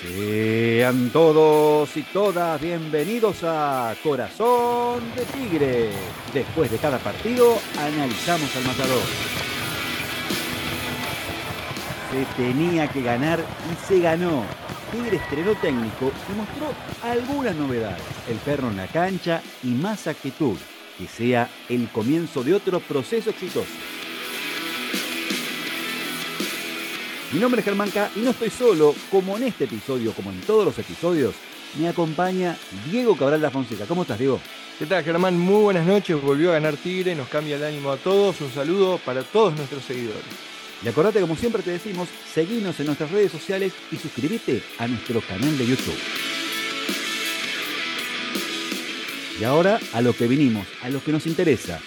Sean todos y todas bienvenidos a Corazón de Tigre. Después de cada partido, analizamos al matador. Se tenía que ganar y se ganó. Tigre estrenó técnico y mostró algunas novedades. El perro en la cancha y más actitud. Que sea el comienzo de otro proceso exitoso. Mi nombre es Germán K y no estoy solo, como en este episodio, como en todos los episodios, me acompaña Diego Cabral da Fonseca. ¿Cómo estás, Diego? ¿Qué tal, Germán? Muy buenas noches. Volvió a ganar Tigre, nos cambia el ánimo a todos. Un saludo para todos nuestros seguidores. Y acordate, como siempre te decimos, seguinos en nuestras redes sociales y suscríbete a nuestro canal de YouTube. Y ahora a lo que vinimos, a lo que nos interesa,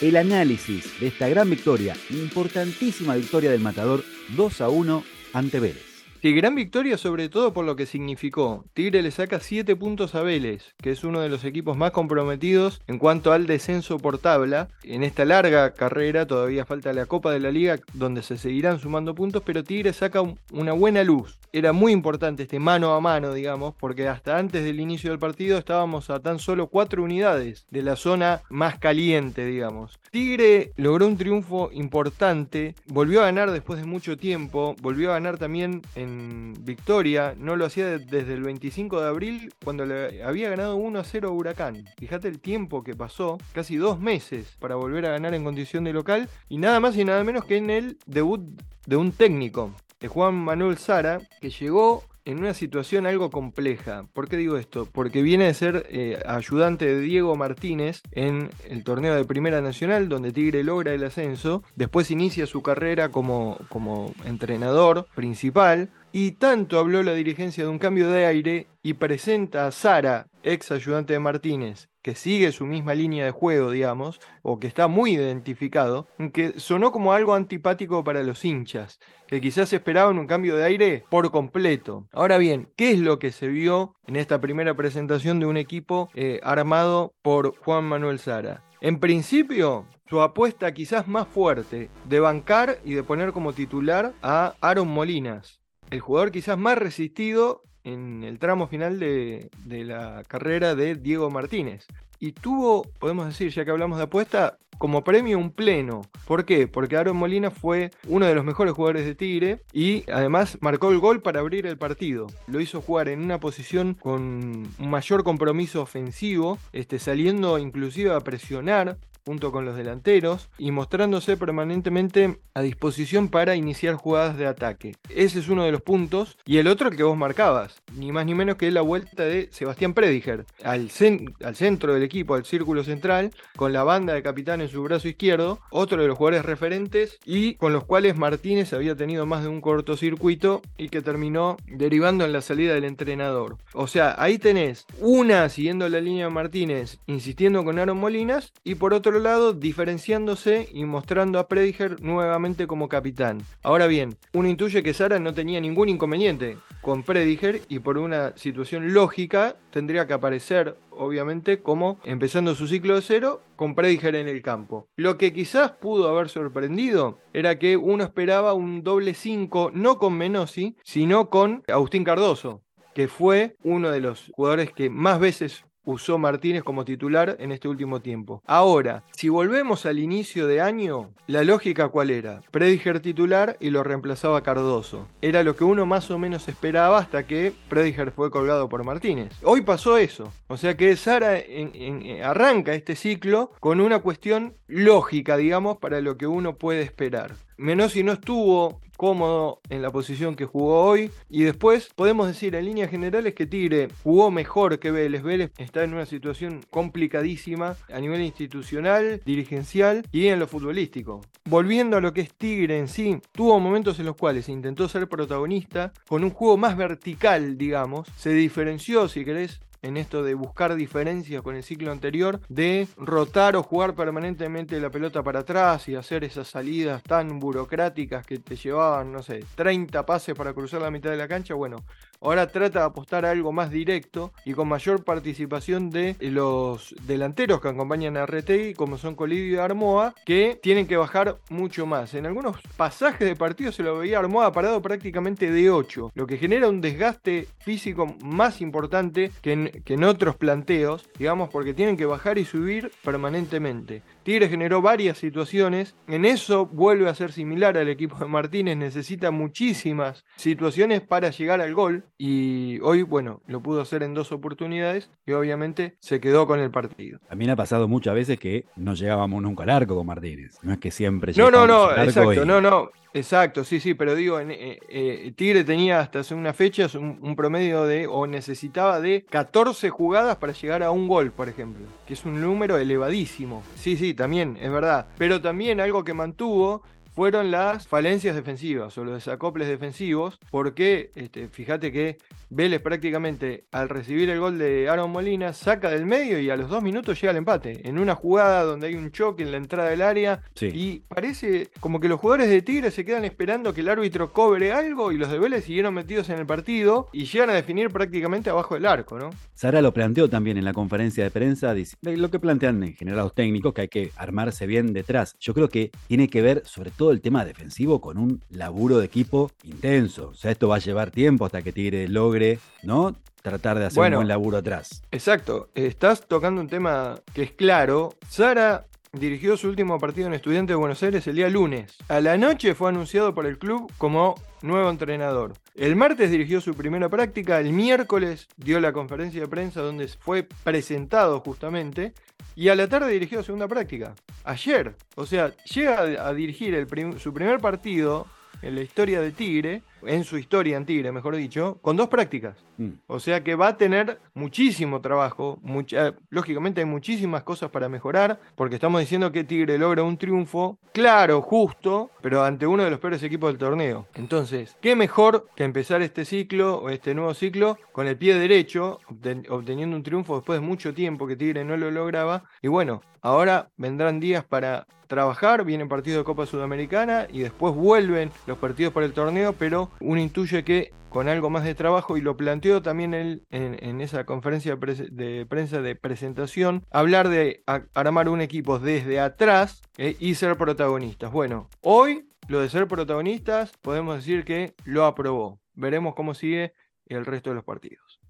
el análisis de esta gran victoria, importantísima victoria del Matador 2 a 1 ante Vélez. Sí, gran victoria sobre todo por lo que significó. Tigre le saca 7 puntos a Vélez, que es uno de los equipos más comprometidos en cuanto al descenso por tabla. En esta larga carrera todavía falta la Copa de la Liga donde se seguirán sumando puntos, pero Tigre saca una buena luz. Era muy importante este mano a mano, digamos, porque hasta antes del inicio del partido estábamos a tan solo 4 unidades de la zona más caliente, digamos. Tigre logró un triunfo importante, volvió a ganar después de mucho tiempo, volvió a ganar también en victoria, no lo hacía desde el 25 de abril cuando le había ganado 1 a 0 a Huracán. Fíjate el tiempo que pasó, casi dos meses para volver a ganar en condición de local y nada más y nada menos que en el debut de un técnico, de Juan Manuel Sara, que llegó en una situación algo compleja. ¿Por qué digo esto? Porque viene de ser eh, ayudante de Diego Martínez en el torneo de Primera Nacional, donde Tigre logra el ascenso. Después inicia su carrera como, como entrenador principal. Y tanto habló la dirigencia de un cambio de aire y presenta a Sara, ex ayudante de Martínez, que sigue su misma línea de juego, digamos, o que está muy identificado, que sonó como algo antipático para los hinchas, que quizás esperaban un cambio de aire por completo. Ahora bien, ¿qué es lo que se vio en esta primera presentación de un equipo eh, armado por Juan Manuel Sara? En principio, su apuesta quizás más fuerte de bancar y de poner como titular a Aaron Molinas, el jugador quizás más resistido en el tramo final de, la carrera de Diego Martínez. Y tuvo, podemos decir, ya que hablamos de apuesta, como premio un pleno. ¿Por qué? Porque Aaron Molina fue uno de los mejores jugadores de Tigre y además marcó el gol para abrir el partido. Lo hizo jugar en una posición con un mayor compromiso ofensivo, este, saliendo inclusive a presionar junto con los delanteros y mostrándose permanentemente a disposición para iniciar jugadas de ataque. Ese es uno de los puntos. Y el otro que vos marcabas, ni más ni menos que la vuelta de Sebastián Prediger al, al centro del equipo, al círculo central, con la banda de capitán en su brazo izquierdo, otro de los jugadores referentes y con los cuales Martínez había tenido más de un cortocircuito y que terminó derivando en la salida del entrenador. O sea, ahí tenés una siguiendo la línea de Martínez, insistiendo con Aaron Molinas y por otro lado diferenciándose y mostrando a Prediger nuevamente como capitán. Ahora bien, uno intuye que Sara no tenía ningún inconveniente con Prediger y por una situación lógica tendría que aparecer obviamente como empezando su ciclo de cero con Prediger en el campo. Lo que quizás pudo haber sorprendido era que uno esperaba un doble 5 no con Menossi, sino con Agustín Cardoso que fue uno de los jugadores que más veces usó Martínez como titular en este último tiempo. Ahora, si volvemos al inicio de año, la lógica cuál era? Prediger titular y lo reemplazaba Cardoso. Era lo que uno más o menos esperaba hasta que Prediger fue colgado por Martínez. Hoy pasó eso. O sea que Sara arranca este ciclo con una cuestión lógica, digamos, para lo que uno puede esperar. Menossi no estuvo cómodo en la posición que jugó hoy. Y después podemos decir en líneas generales que Tigre jugó mejor que Vélez. Vélez está en una situación complicadísima a nivel institucional, dirigencial y en lo futbolístico. Volviendo a lo que es Tigre en sí, tuvo momentos en los cuales intentó ser protagonista con un juego más vertical, digamos. Se diferenció, si querés, en esto de buscar diferencias con el ciclo anterior, de rotar o jugar permanentemente la pelota para atrás y hacer esas salidas tan burocráticas que te llevaban, no sé, 30 pases para cruzar la mitad de la cancha. Bueno, ahora trata de apostar a algo más directo y con mayor participación de los delanteros que acompañan a Retegui, como son Colidio y Armoa, que tienen que bajar mucho más. En algunos pasajes de partido se lo veía Armoa parado prácticamente de 8, lo que genera un desgaste físico más importante que en, que en otros planteos, digamos, porque tienen que bajar y subir permanentemente. Tigre generó varias situaciones, en eso vuelve a ser similar al equipo de Martínez, necesita muchísimas situaciones para llegar al gol. Y hoy, bueno, lo pudo hacer en dos oportunidades y obviamente se quedó con el partido. También ha pasado muchas veces que no llegábamos nunca al arco con Martínez, no es que siempre No, no, no, exacto, no, no, exacto, sí, sí, pero digo, eh, eh, Tigre tenía hasta hace unas fechas un, un promedio de, o necesitaba de 14 jugadas para llegar a un gol, por ejemplo, que es un número elevadísimo. Sí, sí, también, es verdad. Pero también algo que mantuvo fueron las falencias defensivas o los desacoples defensivos, porque este, fíjate que Vélez prácticamente al recibir el gol de Aaron Molina saca del medio y a los dos minutos llega el empate, en una jugada donde hay un choque en la entrada del área y parece como que los jugadores de Tigre se quedan esperando que el árbitro cobre algo y los de Vélez siguieron metidos en el partido y llegan a definir prácticamente abajo del arco, ¿no? Sara lo planteó también en la conferencia de prensa, lo que plantean en general los técnicos, que hay que armarse bien detrás. Yo creo que tiene que ver sobre todo el tema defensivo con un laburo de equipo intenso. O sea, esto va a llevar tiempo hasta que Tigre logre, ¿no? Tratar de hacer un buen laburo atrás. Exacto. Estás tocando un tema que es claro. Sara dirigió su último partido en Estudiantes de Buenos Aires el día lunes. A la noche fue anunciado por el club como nuevo entrenador. El martes dirigió su primera práctica, el miércoles dio la conferencia de prensa donde fue presentado justamente y a la tarde dirigió la segunda práctica. Ayer, o sea, llega a dirigir su primer partido en la historia de Tigre en su historia en Tigre, mejor dicho, con dos prácticas. Mm. O sea que va a tener muchísimo trabajo, mucha, lógicamente hay muchísimas cosas para mejorar, porque estamos diciendo que Tigre logra un triunfo, claro, justo, pero ante uno de los peores equipos del torneo. Entonces, ¿qué mejor que empezar este ciclo o este nuevo ciclo con el pie derecho, obteniendo un triunfo después de mucho tiempo que Tigre no lo lograba? Y bueno, ahora vendrán días para trabajar, vienen partidos de Copa Sudamericana y después vuelven los partidos para el torneo, pero uno intuye que con algo más de trabajo, y lo planteó también él en, esa conferencia de prensa de presentación, hablar de armar un equipo desde atrás eh, y ser protagonistas. Bueno, hoy lo de ser protagonistas podemos decir que lo aprobó. Veremos cómo sigue el resto de los partidos.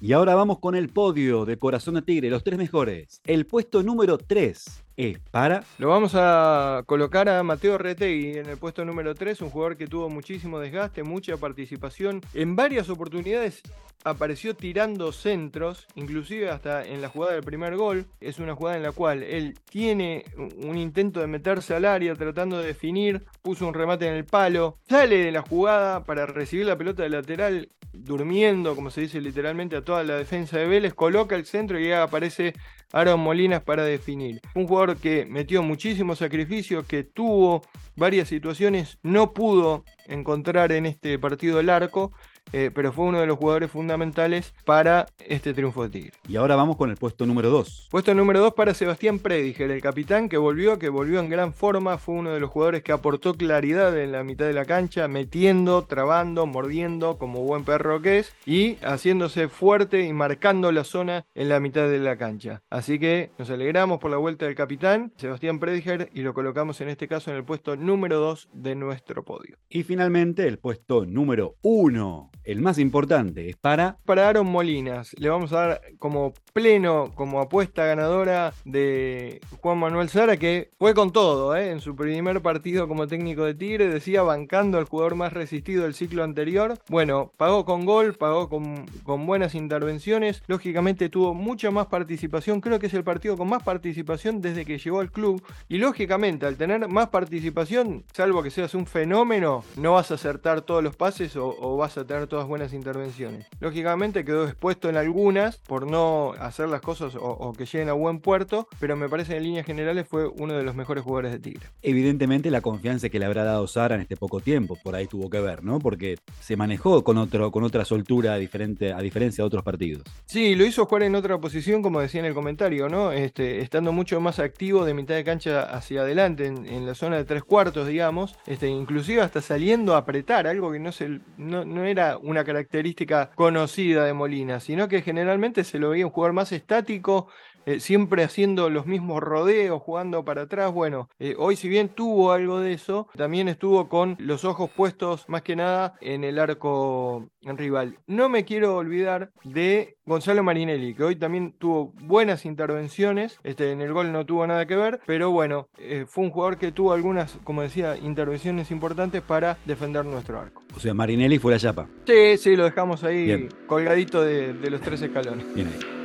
Y ahora vamos con el podio de Corazón de Tigre, los tres mejores. El puesto número 3 es para. Lo vamos a colocar a Mateo Retegui en el puesto número 3, un jugador que tuvo muchísimo desgaste, mucha participación. En varias oportunidades apareció tirando centros, inclusive hasta en la jugada del primer gol. Es una jugada en la cual él tiene un intento de meterse al área tratando de definir, puso un remate en el palo, sale de la jugada para recibir la pelota de lateral durmiendo, como se dice literalmente, a toda la defensa de Vélez, coloca el centro y aparece Aaron Molinas para definir. Un jugador que metió muchísimo sacrificio, que tuvo varias situaciones, no pudo encontrar en este partido el arco eh, pero fue uno de los jugadores fundamentales para este triunfo de Tigre. Y ahora vamos con el puesto número 2. Puesto número 2 para Sebastián Prediger, el capitán que volvió, que volvió en gran forma, fue uno de los jugadores que aportó claridad en la mitad de la cancha, metiendo, trabando, mordiendo, como buen perro que es, y haciéndose fuerte y marcando la zona en la mitad de la cancha. Así que nos alegramos por la vuelta del capitán, Sebastián Prediger, y lo colocamos en este caso en el puesto número 2 de nuestro podio. Y finalmente el puesto número 1 el más importante es para... Para Aaron Molinas. Le vamos a dar como pleno, como apuesta ganadora de Juan Manuel Sara, que fue con todo, ¿eh? en su primer partido como técnico de Tigre, decía bancando al jugador más resistido del ciclo anterior. Bueno, pagó con gol, pagó con, con buenas intervenciones, lógicamente tuvo mucha más participación, creo que es el partido con más participación desde que llegó al club, y lógicamente al tener más participación, salvo que seas un fenómeno, no vas a acertar todos los pases o, o vas a tener todas buenas intervenciones. Lógicamente quedó expuesto en algunas por no hacer las cosas o, que lleguen a buen puerto, pero me parece en líneas generales fue uno de los mejores jugadores de Tigre. Evidentemente la confianza que le habrá dado Sara en este poco tiempo, por ahí tuvo que ver, ¿no? Porque se manejó con, otro, con otra soltura diferente, a diferencia de otros partidos. Sí, lo hizo jugar en otra posición, como decía en el comentario, ¿no? Este, estando mucho más activo de mitad de cancha hacia adelante, en, la zona de tres cuartos, digamos, este, inclusive hasta saliendo a apretar, algo que no, se, no, no era una característica conocida de Molina, sino que generalmente se lo veía un jugador más estático, eh, siempre haciendo los mismos rodeos, jugando para atrás. Bueno, eh, hoy si bien tuvo algo de eso, también estuvo con los ojos puestos más que nada en el arco rival. No me quiero olvidar de Gonzalo Marinelli, que hoy también tuvo buenas intervenciones, este, en el gol no tuvo nada que ver, pero bueno, eh, fue un jugador que tuvo algunas, como decía, intervenciones importantes para defender nuestro arco. O sea, Marinelli fue la chapa. Sí, sí, lo dejamos ahí colgadito de, de los tres escalones. Bien ahí.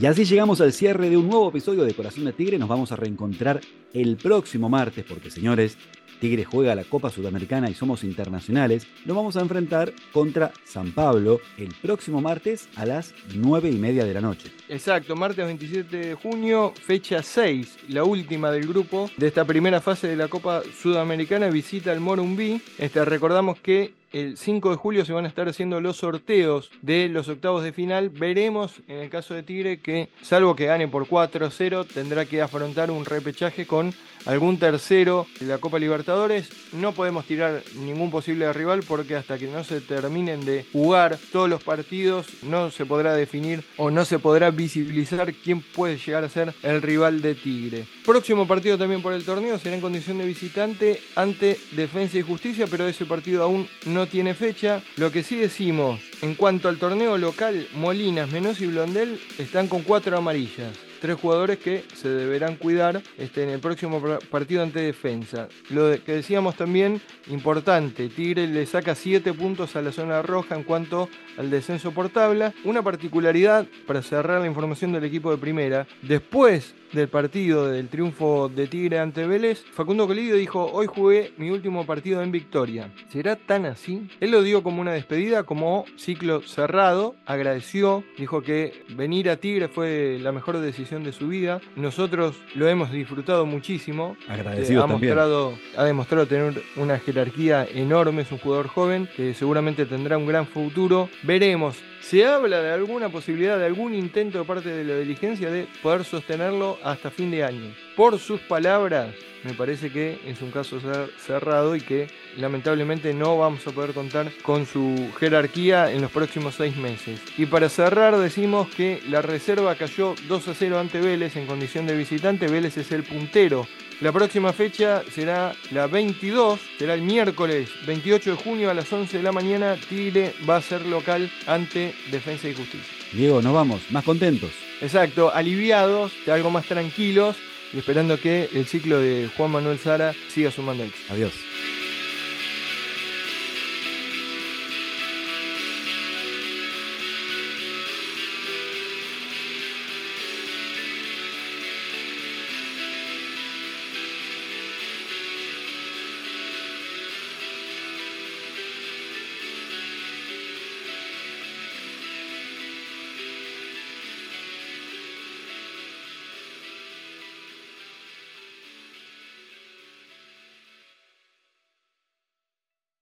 Y así llegamos al cierre de un nuevo episodio de Corazón de Tigre. Nos vamos a reencontrar el próximo martes, porque señores, Tigre juega la Copa Sudamericana y somos internacionales. Nos vamos a enfrentar contra San Pablo el próximo martes a las 9 y media de la noche. Exacto, martes 27 de junio, fecha 6, la última del grupo de esta primera fase de la Copa Sudamericana, visita al Morumbí. Este, recordamos que el 5 de julio se van a estar haciendo los sorteos de los octavos de final. Veremos en el caso de Tigre que, salvo que gane por 4-0, tendrá que afrontar un repechaje con algún tercero de la Copa Libertadores. No podemos tirar ningún posible rival porque hasta que no se terminen de jugar todos los partidos no se podrá definir o no se podrá visibilizar quién puede llegar a ser el rival de Tigre. Próximo partido también por el torneo será en condición de visitante ante Defensa y Justicia, pero ese partido aún no tiene fecha. Lo que sí decimos en cuanto al torneo local, Molinas, Menos y Blondel están con cuatro amarillas tres jugadores que se deberán cuidar este, en el próximo partido ante defensa. Lo que decíamos también, importante, Tigre le saca 7 puntos a la zona roja en cuanto al descenso por tabla. Una particularidad para cerrar la información del equipo de primera, después del partido del triunfo de Tigre ante Vélez, Facundo Colidio dijo, hoy jugué mi último partido en victoria. ¿Será tan así? Él lo dio como una despedida, como ciclo cerrado, agradeció, dijo que venir a Tigre fue la mejor decisión de su vida. Nosotros lo hemos disfrutado muchísimo. Agradecido ha, mostrado, ha demostrado tener una jerarquía enorme, es un jugador joven que seguramente tendrá un gran futuro. Veremos se habla de alguna posibilidad, de algún intento de parte de la diligencia de poder sostenerlo hasta fin de año. Por sus palabras, me parece que es un caso cerrado y que lamentablemente no vamos a poder contar con su jerarquía en los próximos seis meses. Y para cerrar decimos que la reserva cayó 2 a 0 ante Vélez en condición de visitante. Vélez es el puntero la próxima fecha será la 22, será el miércoles 28 de junio a las 11 de la mañana. Tigre va a ser local ante Defensa y Justicia. Diego, nos vamos, más contentos. Exacto, aliviados, algo más tranquilos y esperando que el ciclo de Juan Manuel Sara siga sumando éxito. Adiós.